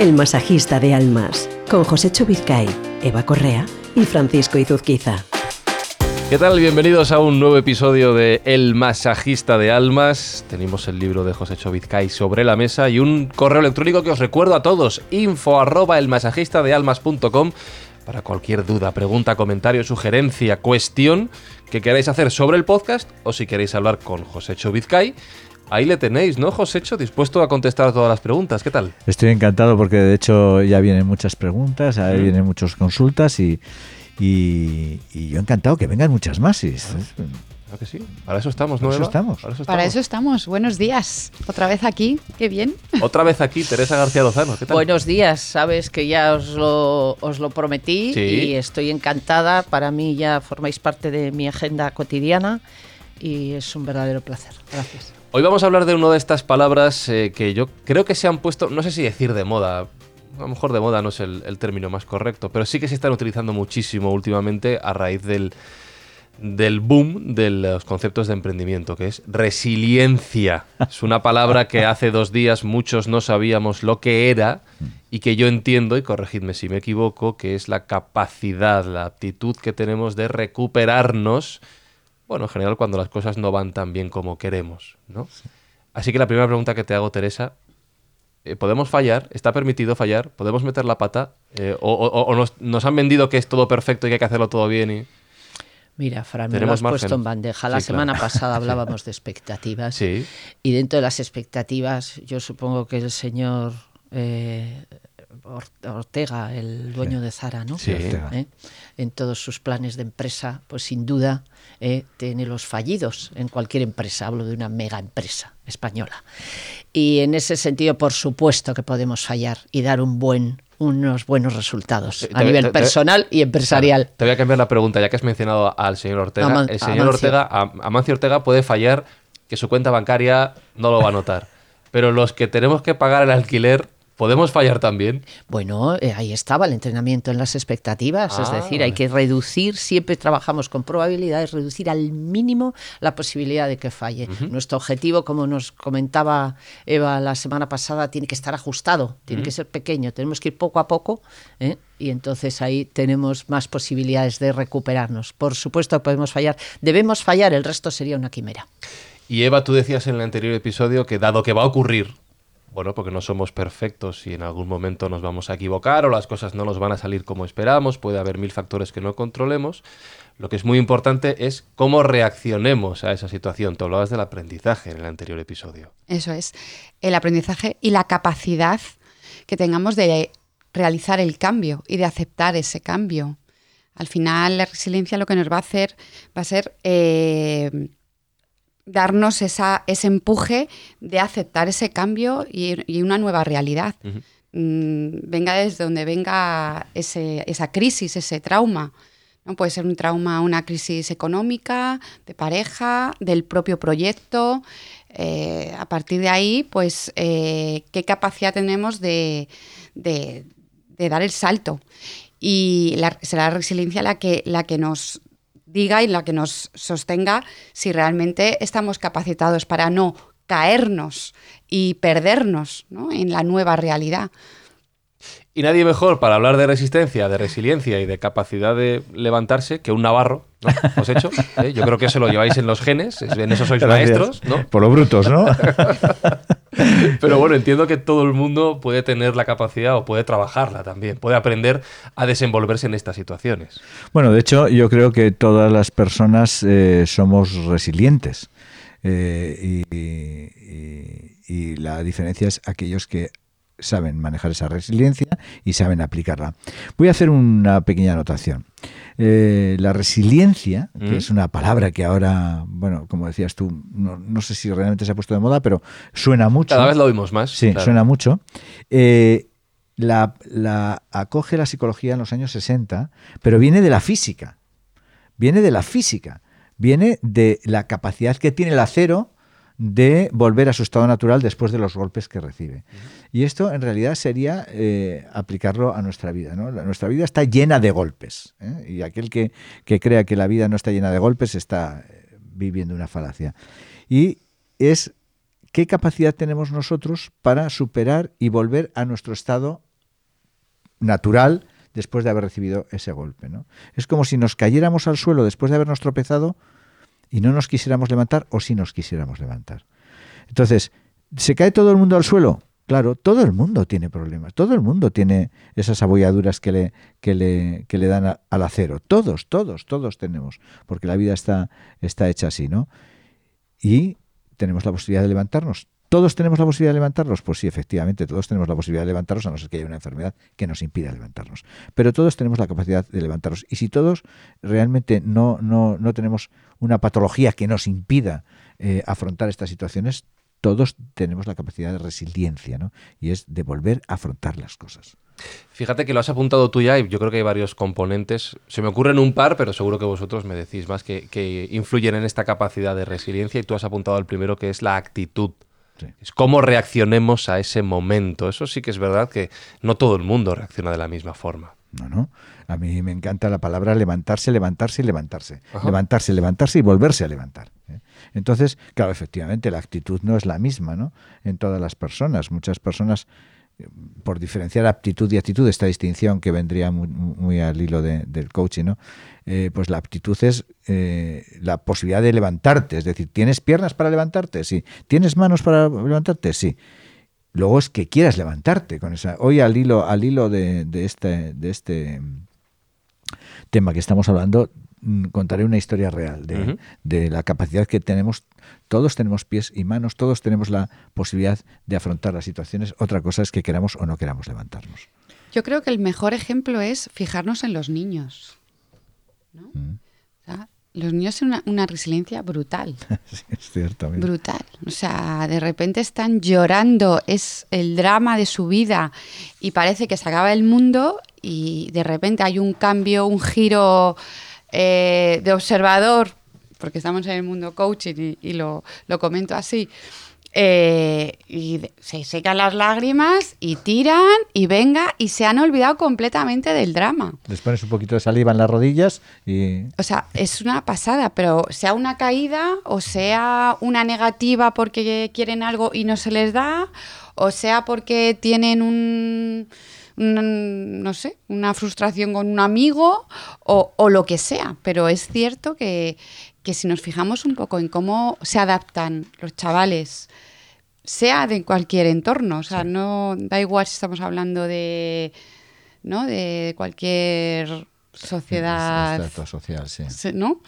El masajista de almas, con José Chubizcay, Eva Correa y Francisco Izuzquiza. ¿Qué tal? Bienvenidos a un nuevo episodio de El masajista de almas. Tenemos el libro de José Chovizcay sobre la mesa y un correo electrónico que os recuerdo a todos, info arroba elmasajistadealmas.com para cualquier duda, pregunta, comentario, sugerencia, cuestión que queráis hacer sobre el podcast o si queréis hablar con José Vizcay. Ahí le tenéis, ¿no, Josécho? Dispuesto a contestar todas las preguntas. ¿Qué tal? Estoy encantado porque de hecho ya vienen muchas preguntas, ahí mm. vienen muchas consultas y, y, yo encantado que vengan muchas más. Y, Claro que sí. Para eso estamos, ¿no? Para eso estamos. Para eso estamos. Buenos días. Otra vez aquí. Qué bien. Otra vez aquí, Teresa García Lozano. ¿Qué tal? Buenos días. Sabes que ya os lo, os lo prometí y estoy encantada. Para mí ya formáis parte de mi agenda cotidiana y es un verdadero placer. Gracias. Hoy vamos a hablar de una de estas palabras eh, que yo creo que se han puesto, no sé si decir de moda, a lo mejor de moda no es el, término más correcto, pero sí que se están utilizando muchísimo últimamente a raíz del, del boom de los conceptos de emprendimiento, que es resiliencia. Es una palabra que hace dos días muchos no sabíamos lo que era y que yo entiendo, y corregidme si me equivoco, que es la capacidad, la aptitud que tenemos de recuperarnos bueno, en general cuando las cosas no van tan bien como queremos, ¿no? Así que la primera pregunta que te hago, Teresa, eh, ¿podemos fallar? ¿Está permitido fallar? ¿Podemos meter la pata? Eh, ¿O, nos, han vendido que es todo perfecto y que hay que hacerlo todo bien? Y... Mira, Fran, me lo has puesto en bandeja. La semana pasada hablábamos de expectativas. Sí. Y dentro de las expectativas, yo supongo que el señor eh, Ortega, el dueño de Zara, ¿no? Sí. ¿Eh? En todos sus planes de empresa, pues sin duda ¿eh? tiene los fallidos en cualquier empresa. Hablo de una mega empresa española. Y en ese sentido, por supuesto que podemos fallar y dar un buen unos buenos resultados a nivel personal y empresarial. te voy a cambiar la pregunta, ya que has mencionado al señor Ortega. el señor Ortega, Amancio Ortega puede fallar que su cuenta bancaria no lo va a notar. Pero los que tenemos que pagar el alquiler ¿Podemos fallar también? Bueno, eh, ahí estaba el entrenamiento en las expectativas, es ah, decir, hay que reducir, siempre trabajamos con probabilidades, reducir al mínimo la posibilidad de que falle. Nuestro objetivo, como nos comentaba Eva la semana pasada, tiene que estar ajustado, tiene que ser pequeño, tenemos que ir poco a poco ¿eh? y entonces ahí tenemos más posibilidades de recuperarnos. Por supuesto podemos fallar, debemos fallar, el resto sería una quimera. Y Eva, tú decías en el anterior episodio que dado que va a ocurrir bueno, porque no somos perfectos y en algún momento nos vamos a equivocar o las cosas no nos van a salir como esperamos, puede haber mil factores que no controlemos. Lo que es muy importante es cómo reaccionemos a esa situación. Tú hablabas del aprendizaje en el anterior episodio. Eso es, el aprendizaje y la capacidad que tengamos de realizar el cambio y de aceptar ese cambio. Al final, la resiliencia lo que nos va a hacer va a ser eh, darnos esa, ese empuje de aceptar ese cambio y, una nueva realidad. Mm, venga desde donde venga esa crisis, ese trauma. ¿no? Puede ser un trauma, una crisis económica, de pareja, del propio proyecto. Eh, a partir de ahí, pues, eh, qué capacidad tenemos de, dar el salto. Y será la resiliencia la que, la que nos diga y la que nos sostenga si realmente estamos capacitados para no caernos y perdernos en la nueva realidad. Y nadie mejor para hablar de resistencia, de resiliencia y de capacidad de levantarse que un navarro, ¿no? ¿Os hecho? ¿Eh? Yo creo que eso lo lleváis en los genes, en eso sois maestros, ¿no? Por lo brutos, ¿no? Pero bueno, entiendo que todo el mundo puede tener la capacidad o puede trabajarla también, puede aprender a desenvolverse en estas situaciones. Bueno, de hecho, yo creo que todas las personas eh, somos resilientes. Eh, y la diferencia es aquellos que saben manejar esa resiliencia y saben aplicarla. Voy a hacer una pequeña anotación. Eh, la resiliencia, que es una palabra que ahora, bueno, como decías tú, no, sé si realmente se ha puesto de moda, pero suena mucho. Cada vez lo oímos más. Sí, suena mucho. Eh, la, la, acoge la psicología en los años 60, pero viene de la física. Viene de la física. Viene de la capacidad que tiene el acero de volver a su estado natural después de los golpes que recibe. Y esto en realidad sería eh, aplicarlo a nuestra vida. ¿no? nuestra vida está llena de golpes. ¿eh? Y aquel que, crea que la vida no está llena de golpes está eh, viviendo una falacia. Y es qué capacidad tenemos nosotros para superar y volver a nuestro estado natural después de haber recibido ese golpe. ¿no? Es como si nos cayéramos al suelo después de habernos tropezado y no nos quisiéramos levantar o si nos quisiéramos levantar. Entonces, ¿se cae todo el mundo al suelo? Claro, todo el mundo tiene problemas, todo el mundo tiene esas abolladuras que le, que le, que le dan al acero. Todos, todos, todos tenemos, porque la vida está, está hecha así, ¿no? Y tenemos la posibilidad de levantarnos. ¿Todos tenemos la posibilidad de levantarnos? Pues sí, efectivamente, todos tenemos la posibilidad de levantarnos, a no ser que haya una enfermedad que nos impida levantarnos. Pero todos tenemos la capacidad de levantarnos. Y si todos realmente no, no, no tenemos una patología que nos impida eh, afrontar estas situaciones, todos tenemos la capacidad de resiliencia, ¿no? Y es de volver a afrontar las cosas. Fíjate que lo has apuntado tú ya y yo creo que hay varios componentes. Se me ocurren un par, pero seguro que vosotros me decís más que, influyen en esta capacidad de resiliencia y tú has apuntado el primero que es la actitud. Es cómo reaccionemos a ese momento. Eso sí que es verdad que no todo el mundo reacciona de la misma forma. No, no. A mí me encanta la palabra levantarse, levantarse y levantarse. Levantarse, levantarse y volverse a levantar. ¿eh? Entonces, claro, efectivamente, la actitud no es la misma, ¿no? En todas las personas. Muchas personas, eh, por diferenciar aptitud y actitud, esta distinción que vendría muy, al hilo del coaching, ¿no? Eh, pues la aptitud es la posibilidad de levantarte. Es decir, ¿tienes piernas para levantarte? Sí. ¿Tienes manos para levantarte? Sí. Luego es que quieras levantarte con esa. Hoy al hilo, al hilo de, este, de este tema que estamos hablando, mm, contaré una historia real de, de, la capacidad que tenemos. Todos tenemos pies y manos, todos tenemos la posibilidad de afrontar las situaciones. Otra cosa es que queramos o no queramos levantarnos. Yo creo que el mejor ejemplo es fijarnos en los niños. ¿no? Mm los niños tienen una, resiliencia brutal. sí, es cierto. Brutal. O sea, de repente están llorando, es el drama de su vida y parece que se acaba el mundo y de repente hay un cambio, un giro eh, de observador, porque estamos en el mundo coaching y, lo, lo comento así eh, y se secan las lágrimas y tiran y venga y se han olvidado completamente del drama. Les pones un poquito de saliva en las rodillas y... O sea, es una pasada, pero sea una caída o sea una negativa porque quieren algo y no se les da, o sea porque tienen un... no sé, una frustración con un amigo o, o lo que sea, pero es cierto que, que si nos fijamos un poco en cómo se adaptan los chavales, sea de cualquier entorno, o sea, no da igual si estamos hablando de, ¿no? de cualquier sociedad, social, sí. ¿no?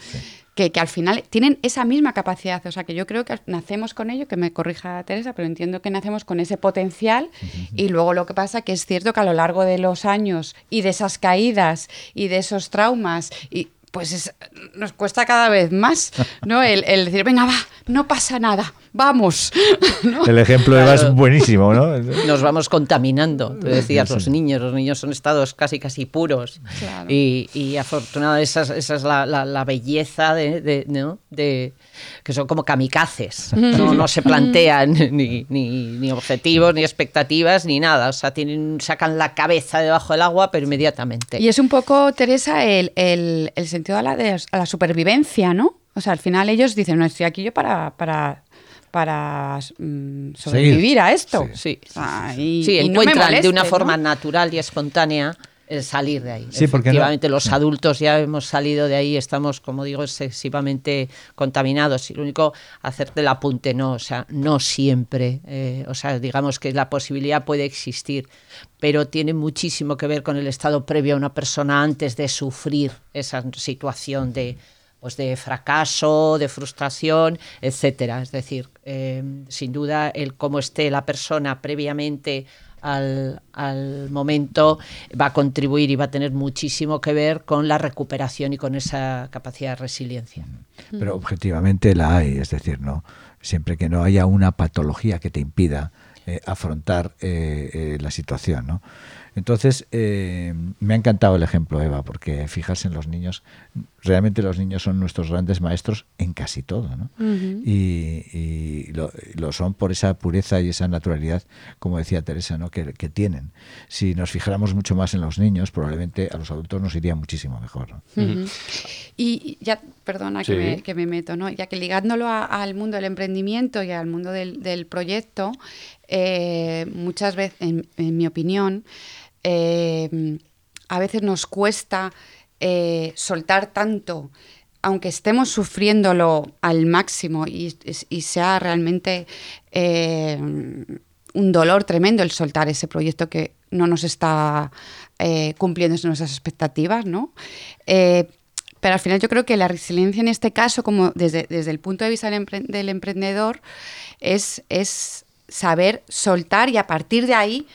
Que, al final tienen esa misma capacidad, o sea, que yo creo que nacemos con ello, que me corrija Teresa, pero entiendo que nacemos con ese potencial y luego lo que pasa que es cierto que a lo largo de los años y de esas caídas y de esos traumas y pues nos cuesta cada vez más, ¿no? El, decir, venga, va, no pasa nada, vamos. El ejemplo de es buenísimo, ¿no? Nos vamos contaminando. Tú decías, los niños, los niños son estados casi, casi puros. Y, y afortunadamente esa, es la, belleza de, ¿no? de que son como kamikazes. No, se plantean ni, ni, objetivos, ni expectativas, ni nada. O sea, tienen, sacan la cabeza debajo del agua, pero inmediatamente. Y es un poco, Teresa, el, el, el sentido a la, de, a la supervivencia, ¿no? O sea, al final ellos dicen, no, estoy aquí yo para, para para mm, sobrevivir a esto. Sí, sí, encuentran de una forma natural y espontánea salir de ahí. Sí, Efectivamente, los adultos ya hemos salido de ahí, estamos, como digo, excesivamente contaminados. Y lo único, hacerte el apunte, no, o sea, no siempre. Eh, o sea, digamos que la posibilidad puede existir, pero tiene muchísimo que ver con el estado previo a una persona antes de sufrir esa situación de pues de fracaso, de frustración, etcétera. Es decir, eh, sin duda el cómo esté la persona previamente al, al, momento va a contribuir y va a tener muchísimo que ver con la recuperación y con esa capacidad de resiliencia. Pero objetivamente la hay, es decir, no siempre que no haya una patología que te impida eh, afrontar eh, eh, la situación, ¿no? Entonces, eh, me ha encantado el ejemplo, Eva, porque fijarse en los niños, realmente los niños son nuestros grandes maestros en casi todo, ¿no? Y, lo, son por esa pureza y esa naturalidad, como decía Teresa, ¿no? Que, tienen. Si nos fijáramos mucho más en los niños, probablemente a los adultos nos iría muchísimo mejor. Y ya, perdona que, me, meto, ¿no? Ya que ligándolo al mundo del emprendimiento y al mundo del, proyecto, eh, muchas veces, en mi opinión, eh, a veces nos cuesta eh, soltar tanto, aunque estemos sufriéndolo al máximo y, sea realmente eh, un dolor tremendo el soltar ese proyecto que no nos está eh, cumpliendo nuestras expectativas, ¿no? Pero al final yo creo que la resiliencia en este caso, como desde, desde el punto de vista del, del emprendedor, es, es saber soltar y a partir de ahí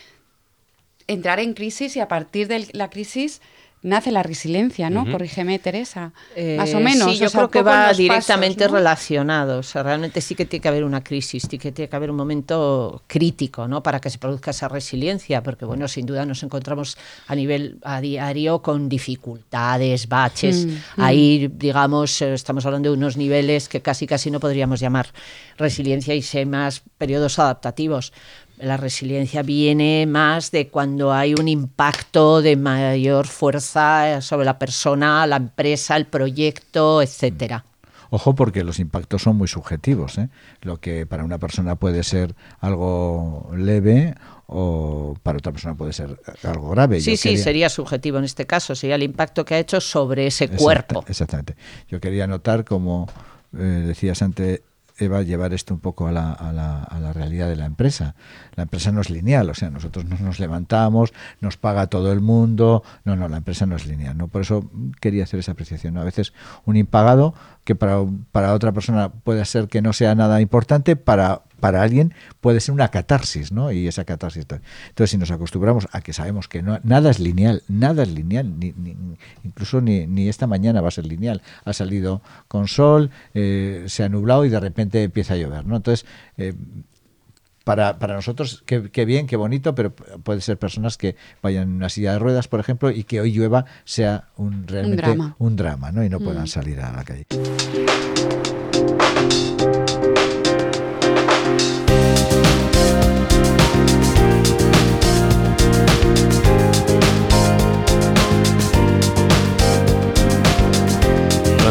entrar en crisis y a partir de la crisis nace la resiliencia, ¿no? Corrígeme, Teresa. Eh, más o menos. Sí, yo o sea, creo que va directamente pasos, ¿no? relacionado. O sea, realmente sí que tiene que haber una crisis, sí que tiene que haber un momento crítico, ¿no? Para que se produzca esa resiliencia, porque bueno, sin duda nos encontramos a nivel a diario con dificultades, baches. Mm, mm. Ahí, digamos, eh, estamos hablando de unos niveles que casi casi no podríamos llamar resiliencia y sé más periodos adaptativos. La resiliencia viene más de cuando hay un impacto de mayor fuerza sobre la persona, la empresa, el proyecto, etcétera. Ojo porque los impactos son muy subjetivos. ¿eh? Lo que para una persona puede ser algo leve o para otra persona puede ser algo grave. Sí, Yo sí, quería- sería subjetivo en este caso, sería el impacto que ha hecho sobre ese Exacta- cuerpo. Exactamente. Yo quería notar, como eh, decías antes, Eva, llevar esto un poco a la, a, la, a la realidad de la empresa. La empresa no es lineal, o sea, nosotros no nos levantamos, nos paga todo el mundo. No, no, la empresa no es lineal. ¿no? Por eso quería hacer esa apreciación. A veces un impagado que para, para otra persona puede ser que no sea nada importante, para, para alguien puede ser una catarsis, ¿no? Y esa catarsis. Entonces, si nos acostumbramos a que sabemos que no, nada es lineal, nada es lineal, ni, ni- incluso ni, ni esta mañana va a ser lineal. Ha salido con sol, eh, se ha nublado y de repente empieza a llover, ¿no? Entonces, eh, para, para nosotros, qué, qué bien, qué bonito, pero puede ser personas que vayan en una silla de ruedas, por ejemplo, y que hoy llueva sea un realmente drama. un drama, ¿no? Y no puedan salir a la calle.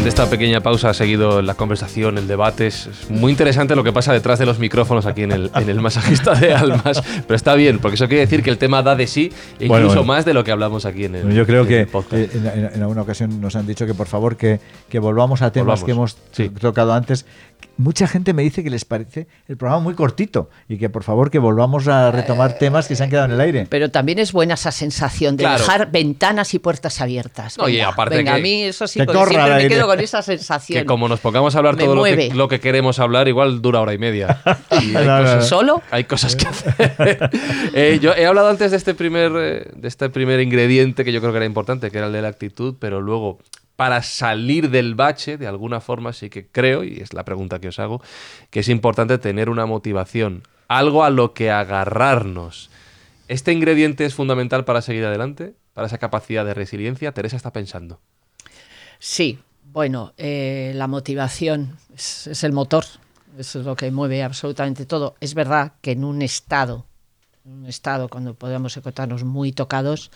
Esta pequeña pausa ha seguido la conversación, el debate. Es muy interesante lo que pasa detrás de los micrófonos aquí en el, en el masajista de almas. Pero está bien, porque eso quiere decir que el tema da de sí, incluso Bueno, bueno. más de lo que hablamos aquí en el Yo creo en que el podcast. eh, en, en- en alguna ocasión nos han dicho que por favor que, que volvamos a temas Volvamos, que hemos sí. tocado antes. Mucha gente me dice que les parece el programa muy cortito y que por favor que volvamos a retomar temas que se han quedado en el aire. Pero también es buena esa sensación de Claro. dejar ventanas y puertas abiertas. No, y Venga, aparte venga, que- a mí eso sí, siempre me quedo con esa sensación. Que como nos pongamos a hablar Me todo lo que, mueve. lo que queremos hablar, igual dura hora y media. Y hay, No, cosas, no. ¿Solo? hay cosas que hacer. Eh, yo he hablado antes de este, primer, eh, de este primer ingrediente que yo creo que era importante, que era el de la actitud, pero luego, para salir del bache, de alguna forma, sí que creo, y es la pregunta que os hago, que es importante tener una motivación, algo a lo que agarrarnos. ¿Este ingrediente es fundamental para seguir adelante? ¿Para esa capacidad de resiliencia? Teresa está pensando. Sí, bueno, eh, la motivación es, el motor, eso es lo que mueve absolutamente todo. Es verdad que en un estado, en un estado cuando podemos encontrarnos muy tocados,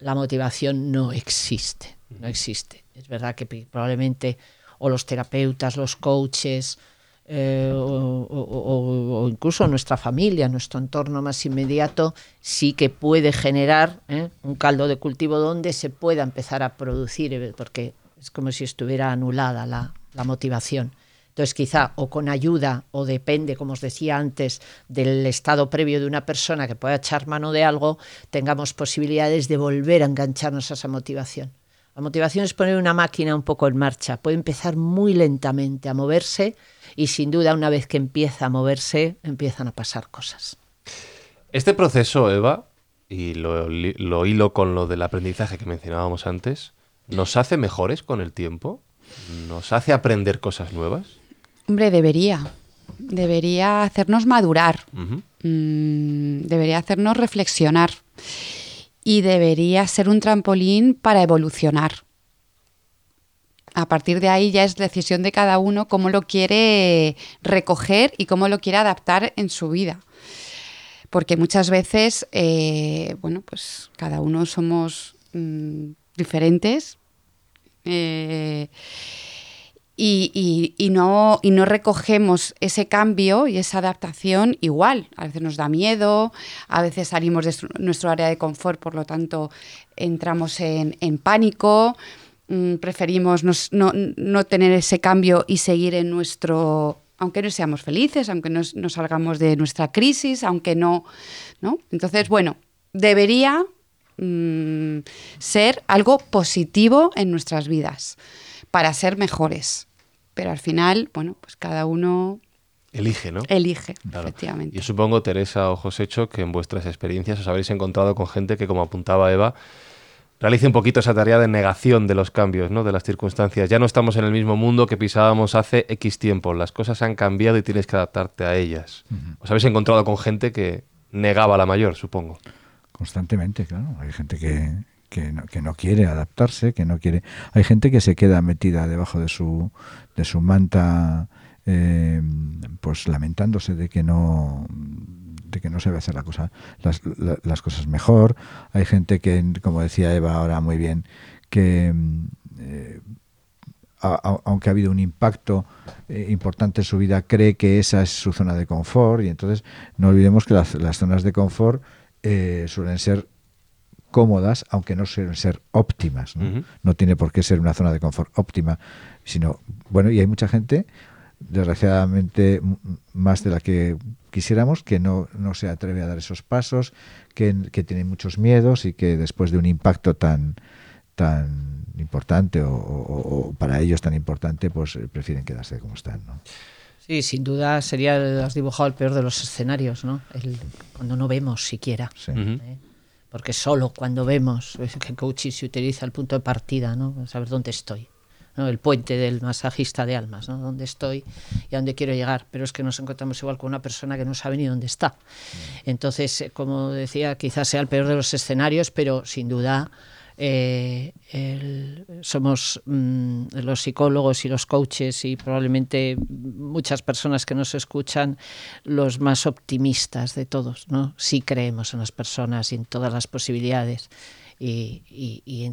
la motivación no existe, no existe. Es verdad que probablemente o los terapeutas, los coaches, eh, o incluso nuestra familia, nuestro entorno más inmediato, sí que puede generar ¿eh? un caldo de cultivo donde se pueda empezar a producir, eh, porque es como si estuviera anulada la, la motivación. Entonces, quizá o con ayuda, o depende, como os decía antes, del estado previo de una persona que pueda echar mano de algo, tengamos posibilidades de volver a engancharnos a esa motivación. La motivación es poner una máquina un poco en marcha. Puede empezar muy lentamente a moverse y sin duda una vez que empieza a moverse, empiezan a pasar cosas. Este proceso, Eva, y lo, hilo con lo del aprendizaje que mencionábamos antes, ¿nos hace mejores con el tiempo? ¿Nos hace aprender cosas nuevas? Hombre, debería. Debería hacernos madurar. Mm, debería hacernos reflexionar. Y debería ser un trampolín para evolucionar. A partir de ahí ya es decisión de cada uno cómo lo quiere recoger y cómo lo quiere adaptar en su vida. Porque muchas veces, eh, bueno, pues cada uno somos mm, diferentes. eh, y, y, no, y no recogemos ese cambio y esa adaptación igual. A veces nos da miedo, a veces salimos de nuestro área de confort, por lo tanto entramos en, en pánico, mm, preferimos no, no, tener ese cambio y seguir en nuestro... Aunque no seamos felices, aunque no, no salgamos de nuestra crisis, aunque no, no. Entonces, bueno, debería mm, ser algo positivo en nuestras vidas para ser mejores pero al final, bueno, pues cada uno Elige, ¿no? Elige, efectivamente. Yo supongo, Teresa o Josécho, que en vuestras experiencias os habréis encontrado con gente que, como apuntaba Eva, realice un poquito esa tarea de negación de los cambios, ¿no? De las circunstancias. Ya no estamos en el mismo mundo que pisábamos hace X tiempo. Las cosas han cambiado y tienes que adaptarte a ellas. Os habéis encontrado con gente que negaba la mayor, supongo. Constantemente, claro. Hay gente que, que no, quiere adaptarse, que no quiere. Hay gente que se queda metida debajo de su, de su manta, eh, pues lamentándose de que no de que no se ve hacer la cosa, las, las, cosas mejor. Hay gente que, como decía Eva ahora muy bien, que eh, aunque ha habido un impacto eh, importante en su vida, cree que esa es su zona de confort y entonces no olvidemos que las, las zonas de confort suelen ser cómodas, aunque no suelen ser óptimas. ¿no? tiene por qué ser una zona de confort óptima, sino, bueno, y hay mucha gente, desgraciadamente más de la que quisiéramos, que no, no se atreve a dar esos pasos, que, que tiene muchos miedos y que después de un impacto tan tan importante o, para ellos tan importante, pues eh, prefieren quedarse como están. ¿no? Sí, sin duda sería, has dibujado el peor de los escenarios, ¿no? El, cuando no vemos siquiera. Sí. ¿eh? Porque solo cuando vemos que coaching se utiliza el punto de partida, ¿no? saber dónde estoy. ¿no? El puente del masajista de almas, ¿no? dónde estoy y a dónde quiero llegar. Pero es que nos encontramos igual con una persona que no sabe ni dónde está. Entonces, eh, como decía, quizás sea el peor de los escenarios, pero sin duda eh, somos mm, los psicólogos y los coaches y probablemente muchas personas que nos escuchan los más optimistas de todos, ¿no? Sí creemos en las personas y en todas las posibilidades. Y,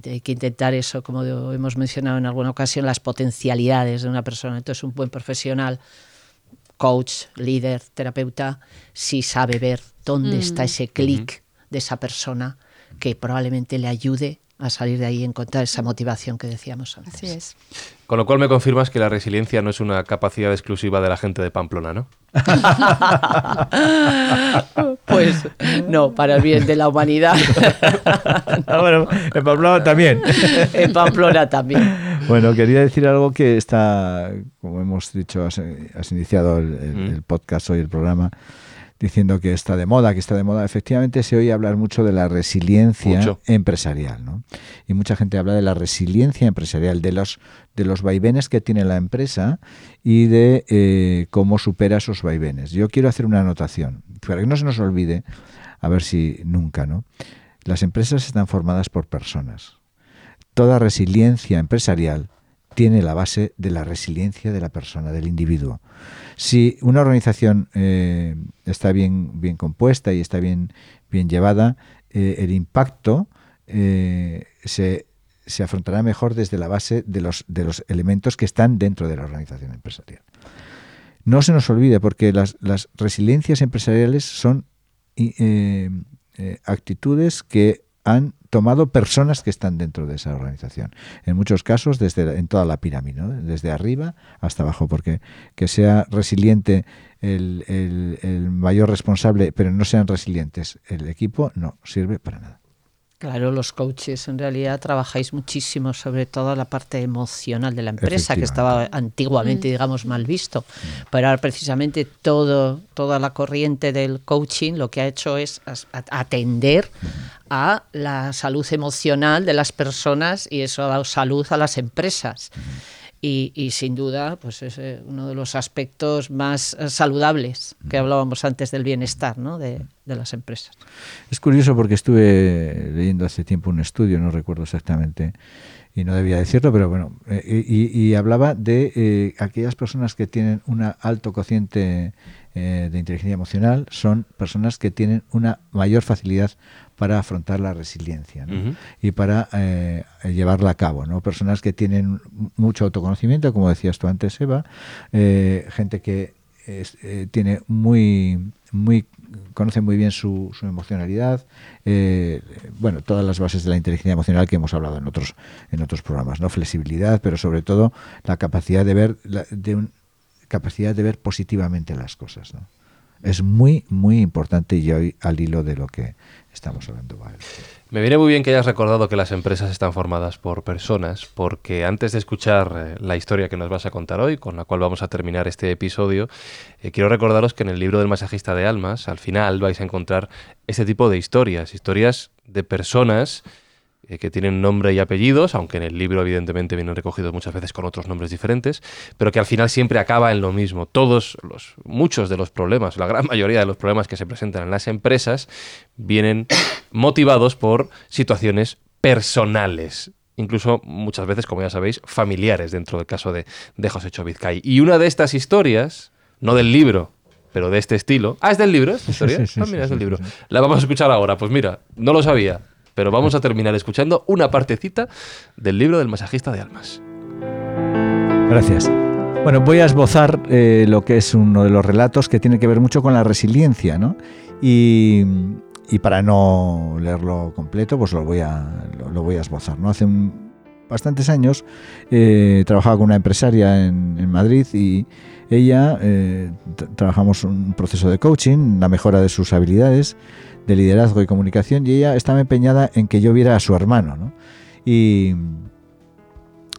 hay que intentar eso, como hemos mencionado en alguna ocasión, las potencialidades de una persona. Entonces, un buen profesional, coach, líder, terapeuta, sí sabe ver dónde está mm. ese clic de esa persona que probablemente le ayude a salir de ahí y encontrar esa motivación que decíamos antes. Así es. Con lo cual me confirmas que la resiliencia no es una capacidad exclusiva de la gente de Pamplona, ¿no? pues no, para el bien de la humanidad. Ah, bueno, en Pamplona también. en Pamplona también. Bueno, quería decir algo que está, como hemos dicho, has, iniciado el, el, mm. podcast hoy, el programa diciendo que está de moda, que está de moda. Efectivamente se oye hablar mucho de la resiliencia empresarial, ¿no? Y mucha gente habla de la resiliencia empresarial, de los, de los vaivenes que tiene la empresa y de eh, cómo supera esos vaivenes. Yo quiero hacer una anotación, para que no se nos olvide, a ver si nunca, ¿no? Las empresas están formadas por personas. Toda resiliencia empresarial tiene la base de la resiliencia de la persona, del individuo. Si una organización eh, está bien, bien compuesta y está bien, bien llevada, eh, el impacto eh, se, se, afrontará mejor desde la base de los, de los elementos que están dentro de la organización empresarial. No se nos olvide, porque las, las resiliencias empresariales son actitudes que han tomado personas que están dentro de esa organización. En muchos casos, desde en toda la pirámide, desde arriba hasta abajo, porque que sea resiliente el, el mayor responsable, pero no sean resilientes el equipo, no sirve para nada. Claro, los coaches en realidad trabajáis muchísimo sobre toda la parte emocional de la empresa, que estaba antiguamente, mm. digamos, mal visto. Mm. Pero ahora precisamente todo, toda la corriente del coaching lo que ha hecho es atender mm. a la salud emocional de las personas y eso ha dado salud a las empresas. Y, sin duda, pues es eh, uno de los aspectos más eh, saludables que hablábamos antes del bienestar ¿no? de, las empresas. Es curioso porque estuve leyendo hace tiempo un estudio, no recuerdo exactamente, y no debía decirlo, pero bueno, eh, y, hablaba de aquellas personas que tienen un alto cociente de inteligencia emocional, son personas que tienen una mayor facilidad para afrontar la resiliencia y para eh, llevarla a cabo. ¿no? Personas que tienen mucho autoconocimiento, como decías tú antes, Eva, eh, gente que es- eh, tiene muy, muy, conoce muy bien su, su emocionalidad, eh, bueno, todas las bases de la inteligencia emocional que hemos hablado en otros, en otros programas, ¿no? Flexibilidad, pero sobre todo la capacidad de ver, la- de un- capacidad de ver positivamente las cosas, ¿no? Es muy, muy importante y hoy al hilo de lo que estamos hablando. Val. Me viene muy bien que hayas recordado que las empresas están formadas por personas, porque antes de escuchar eh, la historia que nos vas a contar hoy, con la cual vamos a terminar este episodio, eh, quiero recordaros que en el libro del masajista de almas, al final vais a encontrar este tipo de historias, historias de personas eh, que tienen nombre y apellidos, aunque en el libro evidentemente vienen recogidos muchas veces con otros nombres diferentes, pero que al final siempre acaba en lo mismo. Todos los, muchos de los problemas, la gran mayoría de los problemas que se presentan en las empresas vienen motivados por situaciones personales. Incluso muchas veces, como ya sabéis, familiares dentro del caso de, de José Chovizcay. Y una de estas historias, no del libro, pero de este estilo. Ah, es del libro esta historia. Sí, sí, ah, mira, es del libro. La vamos a escuchar ahora. Pues mira, no lo sabía, pero vamos a terminar escuchando una partecita del libro del masajista de almas. Gracias. Bueno, voy a esbozar eh, lo que es uno de los relatos que tiene que ver mucho con la resiliencia, ¿no? Y, para no leerlo completo, pues lo voy a, lo, voy a esbozar, ¿no? Hace bastantes años eh, trabajaba con una empresaria en, Madrid y ella, eh, trabajamos un proceso de coaching, la mejora de sus habilidades de liderazgo y comunicación y ella estaba empeñada en que yo viera a su hermano, ¿no? Y,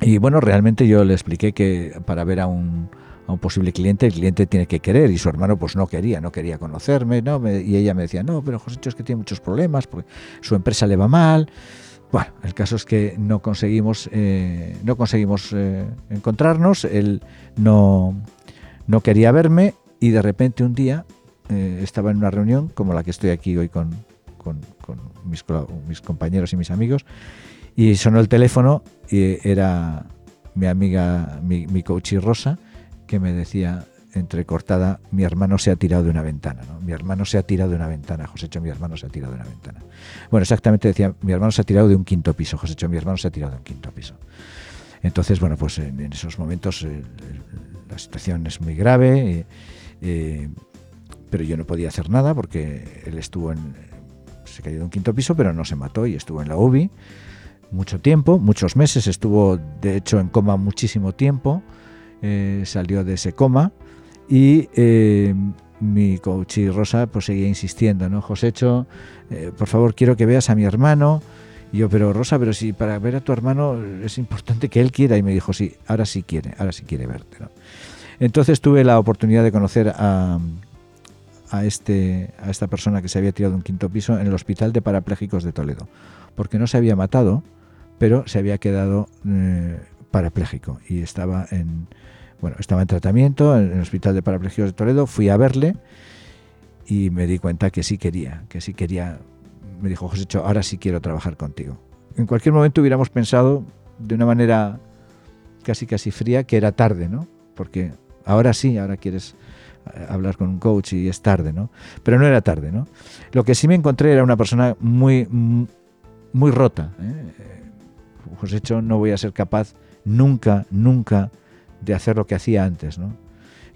y bueno, realmente yo le expliqué que para ver a un, a un posible cliente, el cliente tiene que querer y su hermano pues no quería, no quería conocerme, ¿no? Me- y ella me decía, no, pero José es que tiene muchos problemas, porque su empresa le va mal. Bueno, el caso es que no conseguimos, eh, no conseguimos eh, encontrarnos, él no, no quería verme y de repente un día eh, estaba en una reunión como la que estoy aquí hoy con, mis, compañeros y mis amigos y sonó el teléfono y era mi amiga, mi, mi Rosa, que me decía entrecortada, mi hermano se ha tirado de una ventana, ¿no? Mi hermano se ha tirado de una ventana, Josécho, mi hermano se ha tirado de una ventana. Bueno, exactamente decía, mi hermano se ha tirado de un quinto piso, Josécho, mi hermano se ha tirado de un quinto piso. Entonces, bueno, pues en, esos momentos la situación es muy grave, eh, eh, pero yo no podía hacer nada porque él estuvo en, se cayó de un quinto piso, pero no se mató y estuvo en la UBI mucho tiempo, muchos meses, estuvo de hecho en coma muchísimo tiempo, eh, salió de ese coma y eh, mi coach y Rosa pues seguía insistiendo, ¿no? Josécho, eh, por favor quiero que veas a mi hermano. Y yo, pero Rosa, pero si para ver a tu hermano es importante que él quiera. Y me dijo, sí, ahora sí quiere, ahora sí quiere verte. Entonces tuve la oportunidad de conocer a, a, este, a esta persona que se había tirado de un quinto piso en el Hospital de Parapléjicos de Toledo. Porque no se había matado, pero se había quedado eh, parapléjico y estaba en, bueno, estaba en tratamiento en el Hospital de Parapléjicos de Toledo. Fui a verle y me di cuenta que sí quería, que sí quería. Me dijo, José, ahora sí quiero trabajar contigo. En cualquier momento hubiéramos pensado de una manera casi casi fría que era tarde, ¿no? Porque ahora sí, ahora quieres hablar con un coach y es tarde, ¿no? Pero no era tarde, ¿no? Lo que sí me encontré era una persona muy, muy rota. ¿eh? José no voy a ser capaz nunca, nunca de hacer lo que hacía antes, ¿no?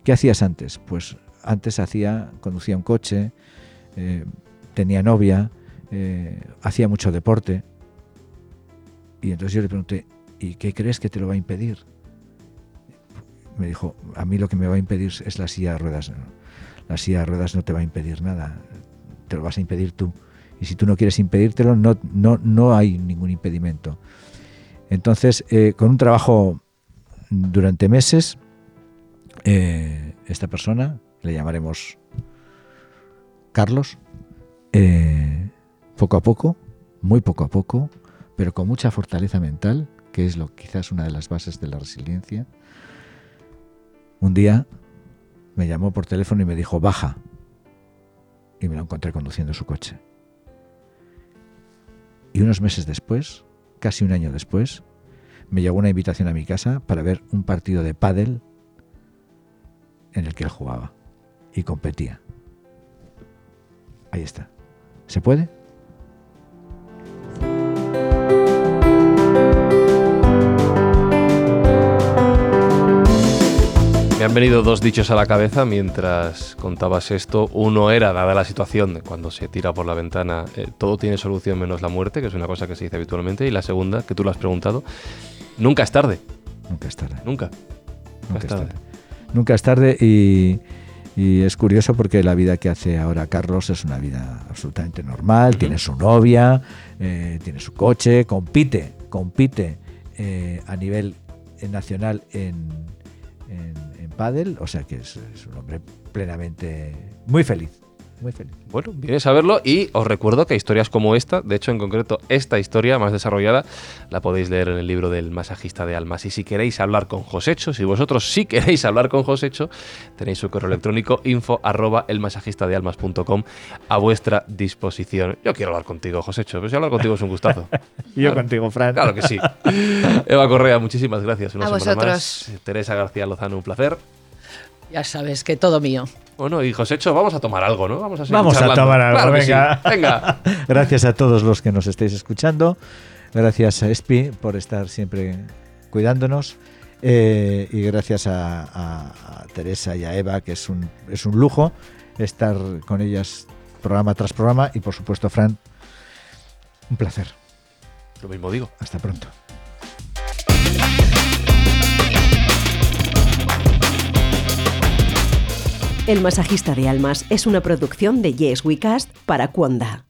¿Qué hacías antes? Pues antes hacía, conducía un coche, eh, tenía novia, eh, hacía mucho deporte. Y entonces yo le pregunté, ¿y qué crees que te lo va a impedir? Me dijo, a mí lo que me va a impedir es la silla de ruedas. La silla de ruedas no te va a impedir nada, te lo vas a impedir tú. Y si tú no quieres impedírtelo, no, no, no hay ningún impedimento. Entonces, eh, con un trabajo durante meses, eh, esta persona, le llamaremos Carlos, eh, poco a poco, muy poco a poco, pero con mucha fortaleza mental, que es lo quizás una de las bases de la resiliencia, un día me llamó por teléfono y me dijo, baja. Y me lo encontré conduciendo su coche. Y unos meses después, casi un año después, me llegó una invitación a mi casa para ver un partido de pádel en el que él jugaba y competía. Ahí está. ¿Se puede? Me han venido dos dichos a la cabeza mientras contabas esto. Uno era, dada la situación de cuando se tira por la ventana, eh, todo tiene solución menos la muerte, que es una cosa que se dice habitualmente. Y la segunda, que tú lo has preguntado, nunca es tarde. Nunca es tarde. Nunca. Nunca es tarde. Nunca es tarde y, y es curioso porque la vida que hace ahora Carlos es una vida absolutamente normal. Tiene su novia, eh, tiene su coche, compite, compite eh, a nivel nacional en, en pádel, o sea que es, es un hombre plenamente muy feliz, muy feliz. Bueno, viene a saberlo y os recuerdo que historias como esta, de hecho en concreto esta historia más desarrollada, la podéis leer en el libro del masajista de almas. Y si queréis hablar con Josecho, si vosotros sí queréis hablar con Josecho, tenéis su correo electrónico info arroba elmasajistadealmas.com a vuestra disposición. Yo quiero hablar contigo, Josecho, pero si hablar contigo es un gustazo. Y yo contigo, Fran. Claro que sí. Eva Correa, muchísimas gracias. Una A semana vosotros. más. Teresa García Lozano, un placer. Ya sabes que todo mío. Bueno, y Josecho, vamos a tomar algo, ¿no? Vamos a, seguir Vamos a tomar algo, Claro sí. venga. Venga. Gracias a todos los que nos estáis escuchando. Gracias a Espi por estar siempre cuidándonos. Eh, y gracias a, a- a Teresa y a Eva, que es un, es un lujo estar con ellas programa tras programa. Y por supuesto, Fran, un placer. Lo mismo digo. Hasta pronto. El masajista de almas es una producción de Yes We Cast para Cuonda.